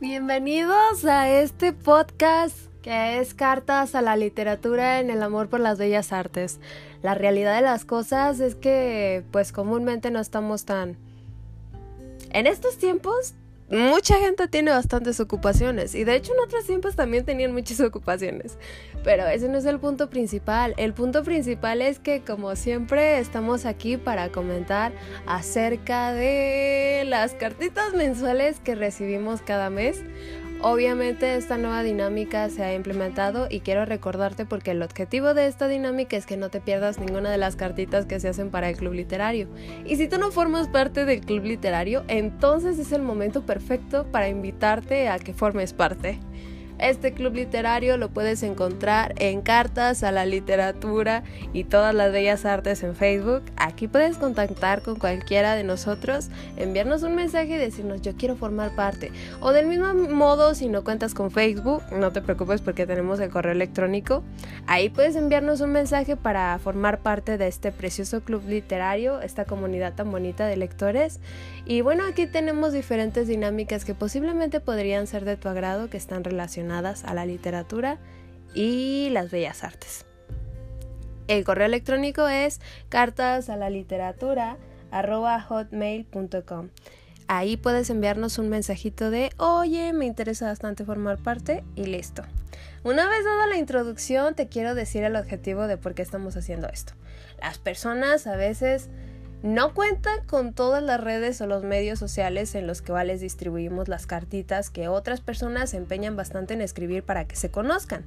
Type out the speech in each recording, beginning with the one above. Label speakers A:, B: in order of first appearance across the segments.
A: Bienvenidos a este podcast que es Cartas a la Literatura en el Amor por las Bellas Artes. La realidad de las cosas es que pues comúnmente no estamos tan... En estos tiempos mucha gente tiene bastantes ocupaciones y de hecho en otros tiempos también tenían muchas ocupaciones. Pero ese no es el punto principal. El punto principal es que como siempre estamos aquí para comentar acerca de las cartitas mensuales que recibimos cada mes. Obviamente esta nueva dinámica se ha implementado y quiero recordarte porque el objetivo de esta dinámica es que no te pierdas ninguna de las cartitas que se hacen para el club literario. Y si tú no formas parte del club literario, entonces es el momento perfecto para invitarte a que formes parte. Este club literario lo puedes encontrar en Cartas a la Literatura y todas las bellas artes en Facebook. Aquí puedes contactar con cualquiera de nosotros, enviarnos un mensaje y decirnos yo quiero formar parte. O del mismo modo, si no cuentas con Facebook, no te preocupes porque tenemos el correo electrónico. Ahí puedes enviarnos un mensaje para formar parte de este precioso club literario, esta comunidad tan bonita de lectores. Y bueno, aquí tenemos diferentes dinámicas que posiblemente podrían ser de tu agrado, que están relacionadas a la literatura y las bellas artes. El correo electrónico es cartas a la literatura. Ahí puedes enviarnos un mensajito de oye, me interesa bastante formar parte y listo. Una vez dada la introducción, te quiero decir el objetivo de por qué estamos haciendo esto. Las personas a veces no cuentan con todas las redes o los medios sociales en los cuales distribuimos las cartitas que otras personas se empeñan bastante en escribir para que se conozcan.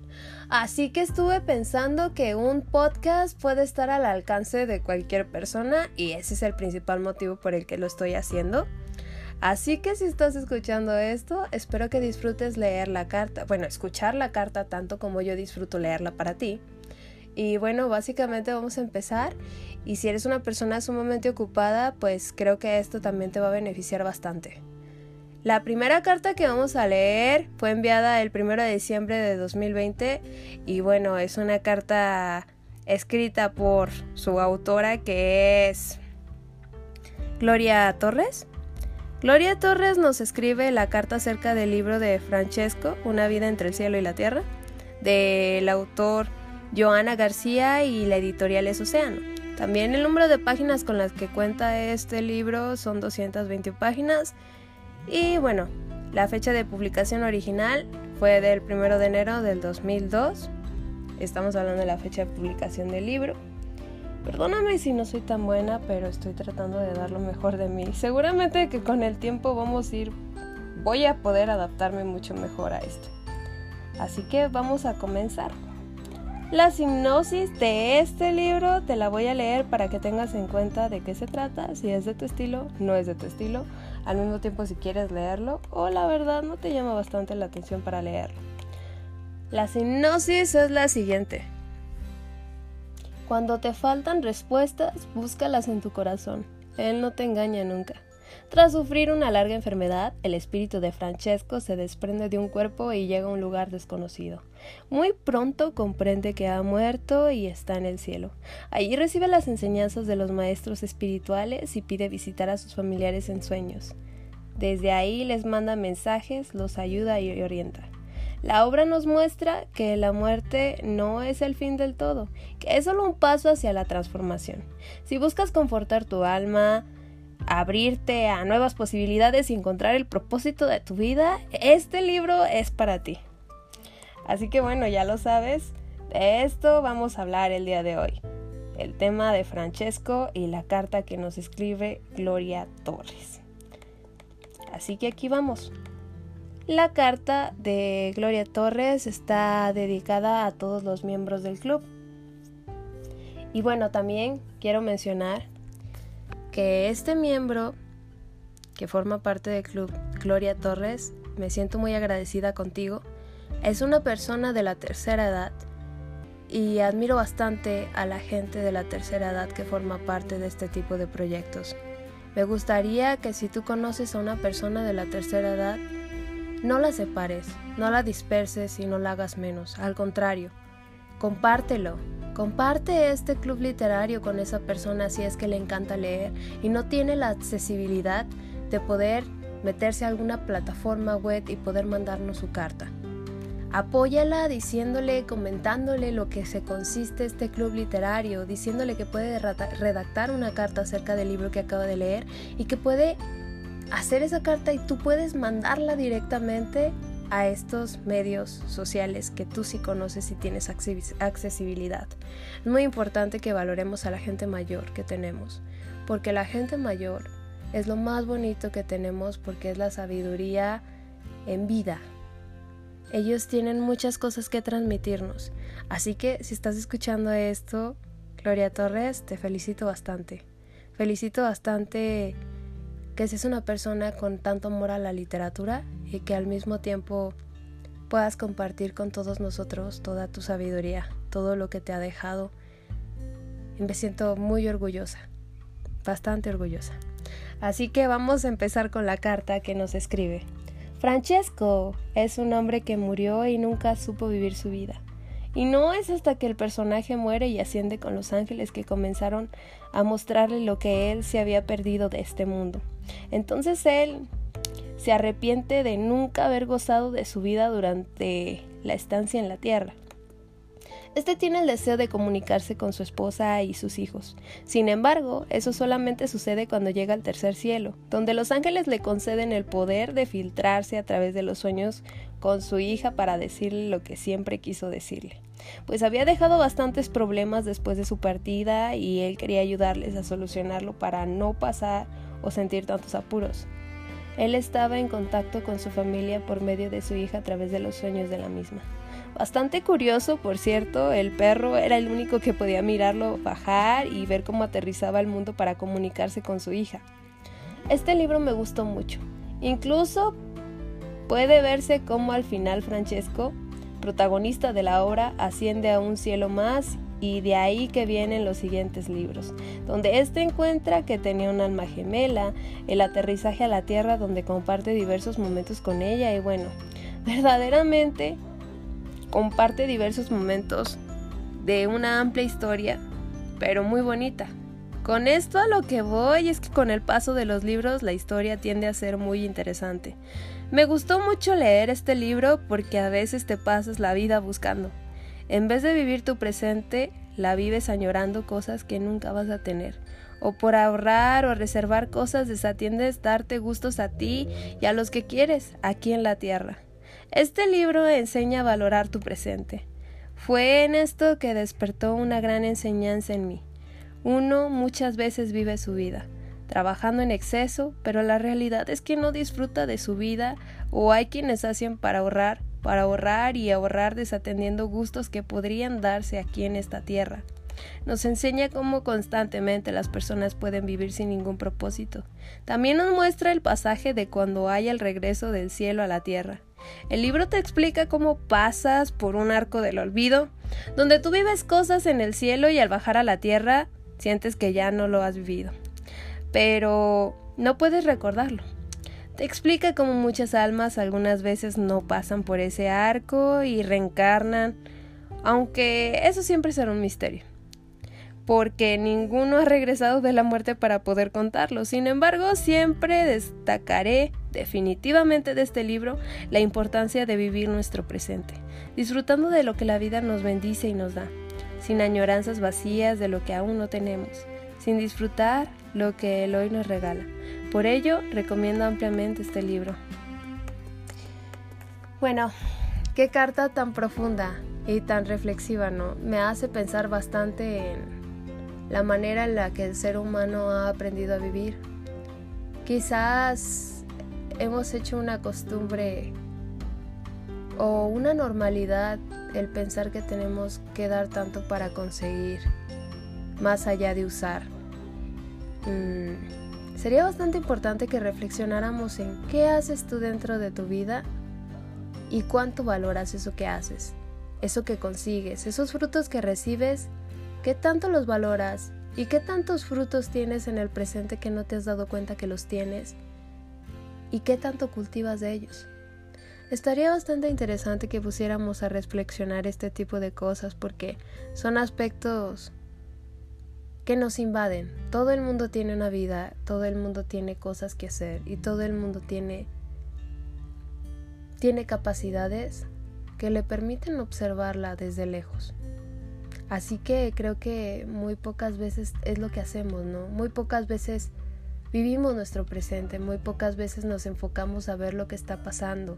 A: Así que estuve pensando que un podcast puede estar al alcance de cualquier persona y ese es el principal motivo por el que lo estoy haciendo. Así que si estás escuchando esto, espero que disfrutes leer la carta, bueno, escuchar la carta tanto como yo disfruto leerla para ti. Y bueno, básicamente vamos a empezar. Y si eres una persona sumamente ocupada, pues creo que esto también te va a beneficiar bastante. La primera carta que vamos a leer fue enviada el 1 de diciembre de 2020 y bueno, es una carta escrita por su autora que es Gloria Torres. Gloria Torres nos escribe la carta acerca del libro de Francesco, Una vida entre el cielo y la tierra, del autor Joana García y la editorial es Océano. También el número de páginas con las que cuenta este libro son 220 páginas. Y bueno, la fecha de publicación original fue del 1 de enero del 2002. Estamos hablando de la fecha de publicación del libro. Perdóname si no soy tan buena, pero estoy tratando de dar lo mejor de mí. Seguramente que con el tiempo vamos a ir, voy a poder adaptarme mucho mejor a esto. Así que vamos a comenzar. La sinopsis de este libro te la voy a leer para que tengas en cuenta de qué se trata, si es de tu estilo, no es de tu estilo, al mismo tiempo si quieres leerlo o la verdad no te llama bastante la atención para leerlo. La sinopsis es la siguiente. Cuando te faltan respuestas, búscalas en tu corazón. Él no te engaña nunca. Tras sufrir una larga enfermedad, el espíritu de Francesco se desprende de un cuerpo y llega a un lugar desconocido. Muy pronto comprende que ha muerto y está en el cielo. Allí recibe las enseñanzas de los maestros espirituales y pide visitar a sus familiares en sueños. Desde ahí les manda mensajes, los ayuda y orienta. La obra nos muestra que la muerte no es el fin del todo, que es solo un paso hacia la transformación. Si buscas confortar tu alma, abrirte a nuevas posibilidades y encontrar el propósito de tu vida, este libro es para ti. Así que bueno, ya lo sabes, de esto vamos a hablar el día de hoy. El tema de Francesco y la carta que nos escribe Gloria Torres. Así que aquí vamos. La carta de Gloria Torres está dedicada a todos los miembros del club. Y bueno, también quiero mencionar que este miembro que forma parte del club, Gloria Torres, me siento muy agradecida contigo, es una persona de la tercera edad y admiro bastante a la gente de la tercera edad que forma parte de este tipo de proyectos. Me gustaría que si tú conoces a una persona de la tercera edad, no la separes, no la disperses y no la hagas menos, al contrario, compártelo, Comparte este club literario con esa persona si es que le encanta leer y no tiene la accesibilidad de poder meterse a alguna plataforma web y poder mandarnos su carta. Apóyala diciéndole, comentándole lo que se consiste este club literario, diciéndole que puede redactar una carta acerca del libro que acaba de leer y que puede hacer esa carta y tú puedes mandarla directamente a estos medios sociales que tú sí conoces y tienes accesibilidad. Es muy importante que valoremos a la gente mayor que tenemos, porque la gente mayor es lo más bonito que tenemos porque es la sabiduría en vida. Ellos tienen muchas cosas que transmitirnos, así que si estás escuchando esto, Gloria Torres, te felicito bastante. Felicito bastante que seas una persona con tanto amor a la literatura y que al mismo tiempo puedas compartir con todos nosotros toda tu sabiduría, todo lo que te ha dejado. Y me siento muy orgullosa, bastante orgullosa. Así que vamos a empezar con la carta que nos escribe. Francesco es un hombre que murió y nunca supo vivir su vida. Y no es hasta que el personaje muere y asciende con los ángeles que comenzaron a mostrarle lo que él se había perdido de este mundo. Entonces él se arrepiente de nunca haber gozado de su vida durante la estancia en la tierra. Este tiene el deseo de comunicarse con su esposa y sus hijos. Sin embargo, eso solamente sucede cuando llega al tercer cielo, donde los ángeles le conceden el poder de filtrarse a través de los sueños con su hija para decirle lo que siempre quiso decirle. Pues había dejado bastantes problemas después de su partida y él quería ayudarles a solucionarlo para no pasar o sentir tantos apuros. Él estaba en contacto con su familia por medio de su hija a través de los sueños de la misma. Bastante curioso, por cierto, el perro era el único que podía mirarlo bajar y ver cómo aterrizaba el mundo para comunicarse con su hija. Este libro me gustó mucho. Incluso puede verse cómo al final Francesco, protagonista de la obra, asciende a un cielo más y de ahí que vienen los siguientes libros, donde éste encuentra que tenía un alma gemela, el aterrizaje a la tierra donde comparte diversos momentos con ella y bueno, verdaderamente comparte diversos momentos de una amplia historia, pero muy bonita. Con esto a lo que voy es que con el paso de los libros la historia tiende a ser muy interesante. Me gustó mucho leer este libro porque a veces te pasas la vida buscando. En vez de vivir tu presente, la vives añorando cosas que nunca vas a tener. O por ahorrar o reservar cosas desatiendes darte gustos a ti y a los que quieres aquí en la tierra. Este libro enseña a valorar tu presente. Fue en esto que despertó una gran enseñanza en mí. Uno muchas veces vive su vida, trabajando en exceso, pero la realidad es que no disfruta de su vida o hay quienes hacen para ahorrar para ahorrar y ahorrar desatendiendo gustos que podrían darse aquí en esta tierra. Nos enseña cómo constantemente las personas pueden vivir sin ningún propósito. También nos muestra el pasaje de cuando hay el regreso del cielo a la tierra. El libro te explica cómo pasas por un arco del olvido, donde tú vives cosas en el cielo y al bajar a la tierra sientes que ya no lo has vivido. Pero no puedes recordarlo explica cómo muchas almas algunas veces no pasan por ese arco y reencarnan, aunque eso siempre será un misterio, porque ninguno ha regresado de la muerte para poder contarlo. Sin embargo, siempre destacaré definitivamente de este libro la importancia de vivir nuestro presente, disfrutando de lo que la vida nos bendice y nos da, sin añoranzas vacías de lo que aún no tenemos, sin disfrutar lo que el hoy nos regala. Por ello, recomiendo ampliamente este libro. Bueno, qué carta tan profunda y tan reflexiva, ¿no? Me hace pensar bastante en la manera en la que el ser humano ha aprendido a vivir. Quizás hemos hecho una costumbre o una normalidad el pensar que tenemos que dar tanto para conseguir, más allá de usar. Mm, Sería bastante importante que reflexionáramos en qué haces tú dentro de tu vida y cuánto valoras eso que haces, eso que consigues, esos frutos que recibes, qué tanto los valoras y qué tantos frutos tienes en el presente que no te has dado cuenta que los tienes y qué tanto cultivas de ellos. Estaría bastante interesante que pusiéramos a reflexionar este tipo de cosas porque son aspectos que nos invaden. Todo el mundo tiene una vida, todo el mundo tiene cosas que hacer y todo el mundo tiene tiene capacidades que le permiten observarla desde lejos. Así que creo que muy pocas veces es lo que hacemos, ¿no? Muy pocas veces vivimos nuestro presente, muy pocas veces nos enfocamos a ver lo que está pasando.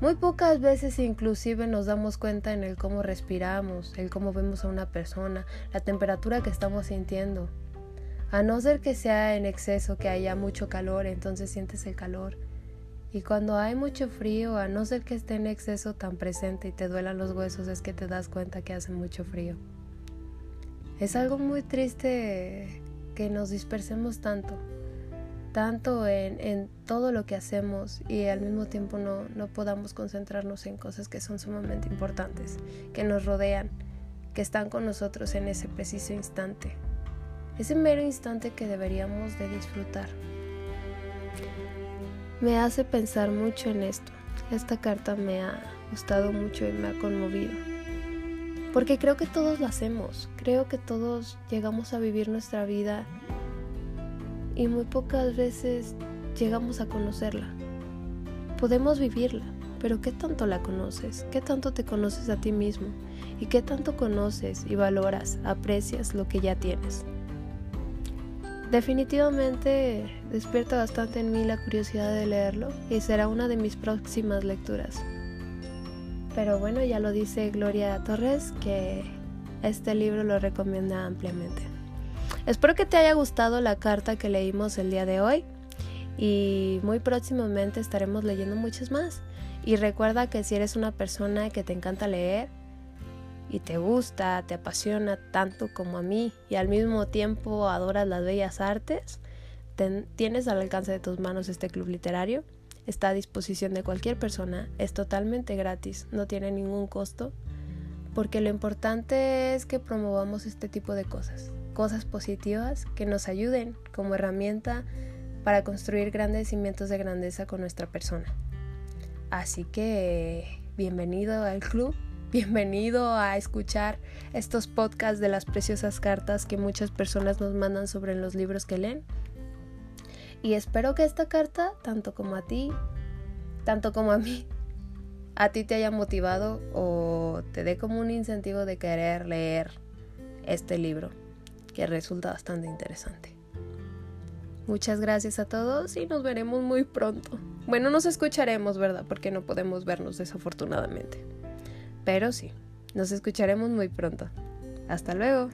A: Muy pocas veces inclusive nos damos cuenta en el cómo respiramos, el cómo vemos a una persona, la temperatura que estamos sintiendo. A no ser que sea en exceso, que haya mucho calor, entonces sientes el calor. Y cuando hay mucho frío, a no ser que esté en exceso tan presente y te duelan los huesos, es que te das cuenta que hace mucho frío. Es algo muy triste que nos dispersemos tanto, tanto en, todo lo que hacemos y al mismo tiempo no, no podamos concentrarnos en cosas que son sumamente importantes, que nos rodean, que están con nosotros en ese preciso instante, ese mero instante que deberíamos de disfrutar me hace pensar mucho en esto. Esta carta me ha gustado mucho y me ha conmovido. Porque creo que todos lo hacemos, creo que todos llegamos a vivir nuestra vida y muy pocas veces llegamos a conocerla. Podemos vivirla, pero ¿qué tanto la conoces? ¿Qué tanto te conoces a ti mismo? ¿Y qué tanto conoces y valoras, aprecias lo que ya tienes? Definitivamente despierta bastante en mí la curiosidad de leerlo y será una de mis próximas lecturas. Pero bueno, ya lo dice Gloria Torres que este libro lo recomienda ampliamente. Espero que te haya gustado la carta que leímos el día de hoy y muy próximamente estaremos leyendo muchas más. Y recuerda que si eres una persona que te encanta leer, y te gusta, te apasiona tanto como a mí y al mismo tiempo adoras las bellas artes, tienes al alcance de tus manos este club literario. Está a disposición de cualquier persona, es totalmente gratis, no tiene ningún costo, porque lo importante es que promovamos este tipo de cosas, cosas positivas que nos ayuden como herramienta para construir grandes cimientos de grandeza con nuestra persona. Así que bienvenido al club Bienvenido a escuchar estos podcasts de las preciosas cartas que muchas personas nos mandan sobre los libros que leen. Y espero que esta carta, tanto como a ti, tanto como a mí, a ti te haya motivado o te dé como un incentivo de querer leer este libro, que resulta bastante interesante. Muchas gracias a todos y nos veremos muy pronto. Bueno, nos escucharemos, ¿verdad? Porque no podemos vernos desafortunadamente. Pero sí, nos escucharemos muy pronto. Hasta luego.